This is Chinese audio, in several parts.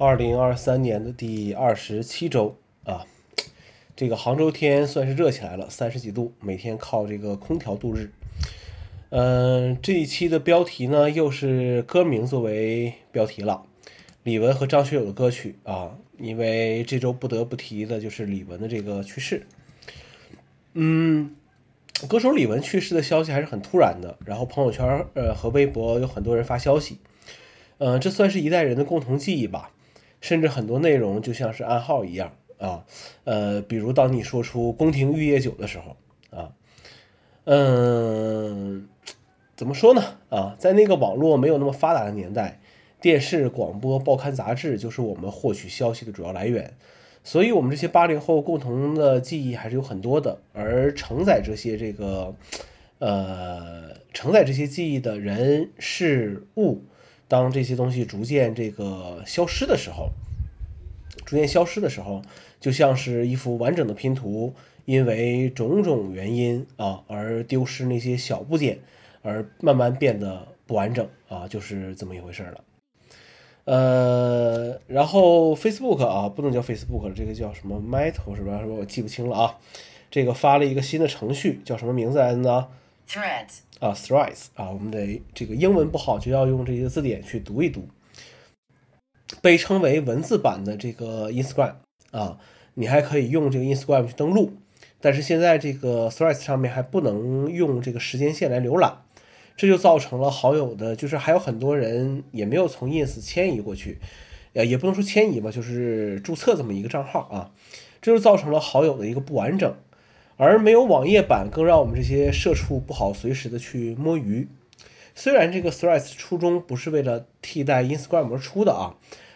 二零二三年的第二十七周啊，这个杭州天算是热起来了，三十几度，每天靠这个空调度日。嗯，这一期的标题呢，又是歌名作为标题了，李玟和张学友的歌曲啊，因为这周不得不提的就是李玟的这个去世。嗯，歌手李玟去世的消息还是很突然的，然后朋友圈呃和微博有很多人发消息，嗯，这算是一代人的共同记忆吧，甚至很多内容就像是暗号一样啊，呃，比如当你说出宫廷玉液酒的时候啊，嗯。怎么说呢？啊，在那个网络没有那么发达的年代，电视、广播、报刊、杂志就是我们获取消息的主要来源。所以，我们这些八零后共同的记忆还是有很多的。而承载这些这个，呃，承载这些记忆的人事物，当这些东西逐渐这个消失的时候，逐渐消失的时候，就像是一幅完整的拼图，因为种种原因啊而丢失那些小部件。而慢慢变得不完整啊，就是这么一回事了。呃，然后 Facebook 啊，不能叫 Facebook 了，这个叫什么 Meta 是吧？是吧？我记不清了啊。这个发了一个新的程序，叫什么名字来着呢？Threads 啊，Threads 啊，我们得这个英文不好，就要用这些字典去读一读。被称为文字版的这个 Instagram 啊，你还可以用这个 Instagram 去登录，但是现在这个 Threads 上面还不能用这个时间线来浏览。这就造成了好友的，就是还有很多人也没有从 ins 迁移过去，呃，也不能说迁移吧，就是注册这么一个账号啊，这就造成了好友的一个不完整，而没有网页版，更让我们这些社畜不好随时的去摸鱼。虽然这个 threads 初衷不是为了替代 instagram 而出的啊，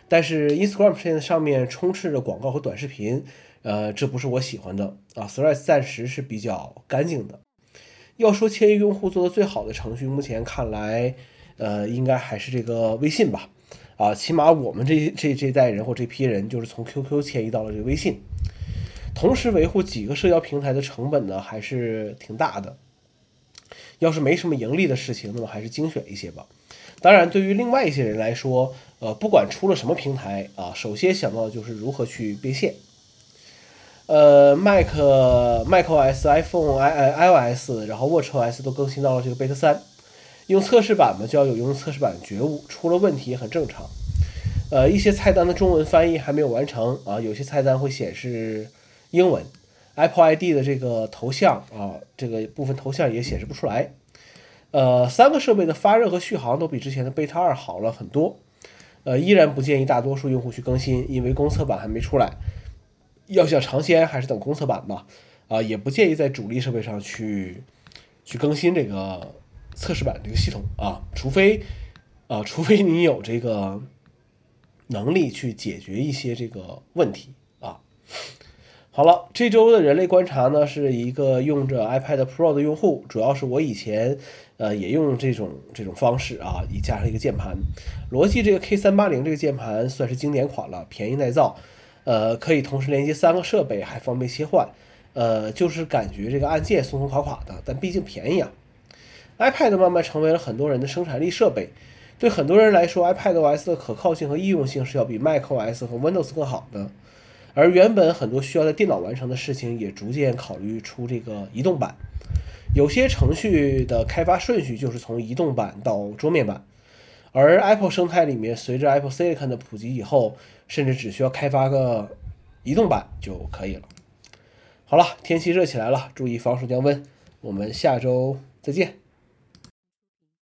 但是 instagram 现在上面充斥着广告和短视频，呃，这不是我喜欢的啊，threads 暂时是比较干净的。要说迁移用户做的最好的程序，目前看来，呃，应该还是这个微信吧，啊，起码我们这这这代人或这批人就是从 QQ 迁移到了这个微信，同时维护几个社交平台的成本呢，还是挺大的。要是没什么盈利的事情，那么还是精选一些吧。当然，对于另外一些人来说，呃，不管出了什么平台啊，首先想到的就是如何去变现。呃，Mac、macOS、iPhone、i iOS，然后 WatchOS 都更新到了这个 Beta 三。用测试版嘛，就要有用测试版觉悟，出了问题也很正常。呃，一些菜单的中文翻译还没有完成啊，有些菜单会显示英文。Apple ID 的这个头像啊，这个部分头像也显示不出来。呃，三个设备的发热和续航都比之前的 Beta 二好了很多。呃，依然不建议大多数用户去更新，因为公测版还没出来。要想尝鲜，还是等公测版吧。啊，也不建议在主力设备上去去更新这个测试版这个系统啊，除非啊，除非你有这个能力去解决一些这个问题啊。好了，这周的人类观察呢，是一个用着 iPad Pro 的用户，主要是我以前呃也用这种这种方式啊，以加上一个键盘，罗技这个 K 三八零这个键盘算是经典款了，便宜耐造。呃，可以同时连接三个设备，还方便切换。呃，就是感觉这个按键松松垮垮的，但毕竟便宜啊。iPad 慢慢成为了很多人的生产力设备。对很多人来说，iPadOS 的可靠性和易用性是要比 macOS 和 Windows 更好的。而原本很多需要在电脑完成的事情，也逐渐考虑出这个移动版。有些程序的开发顺序就是从移动版到桌面版。而 Apple 生态里面，随着 Apple Silicon 的普及以后，甚至只需要开发个移动版就可以了。好了，天气热起来了，注意防暑降温。我们下周再见。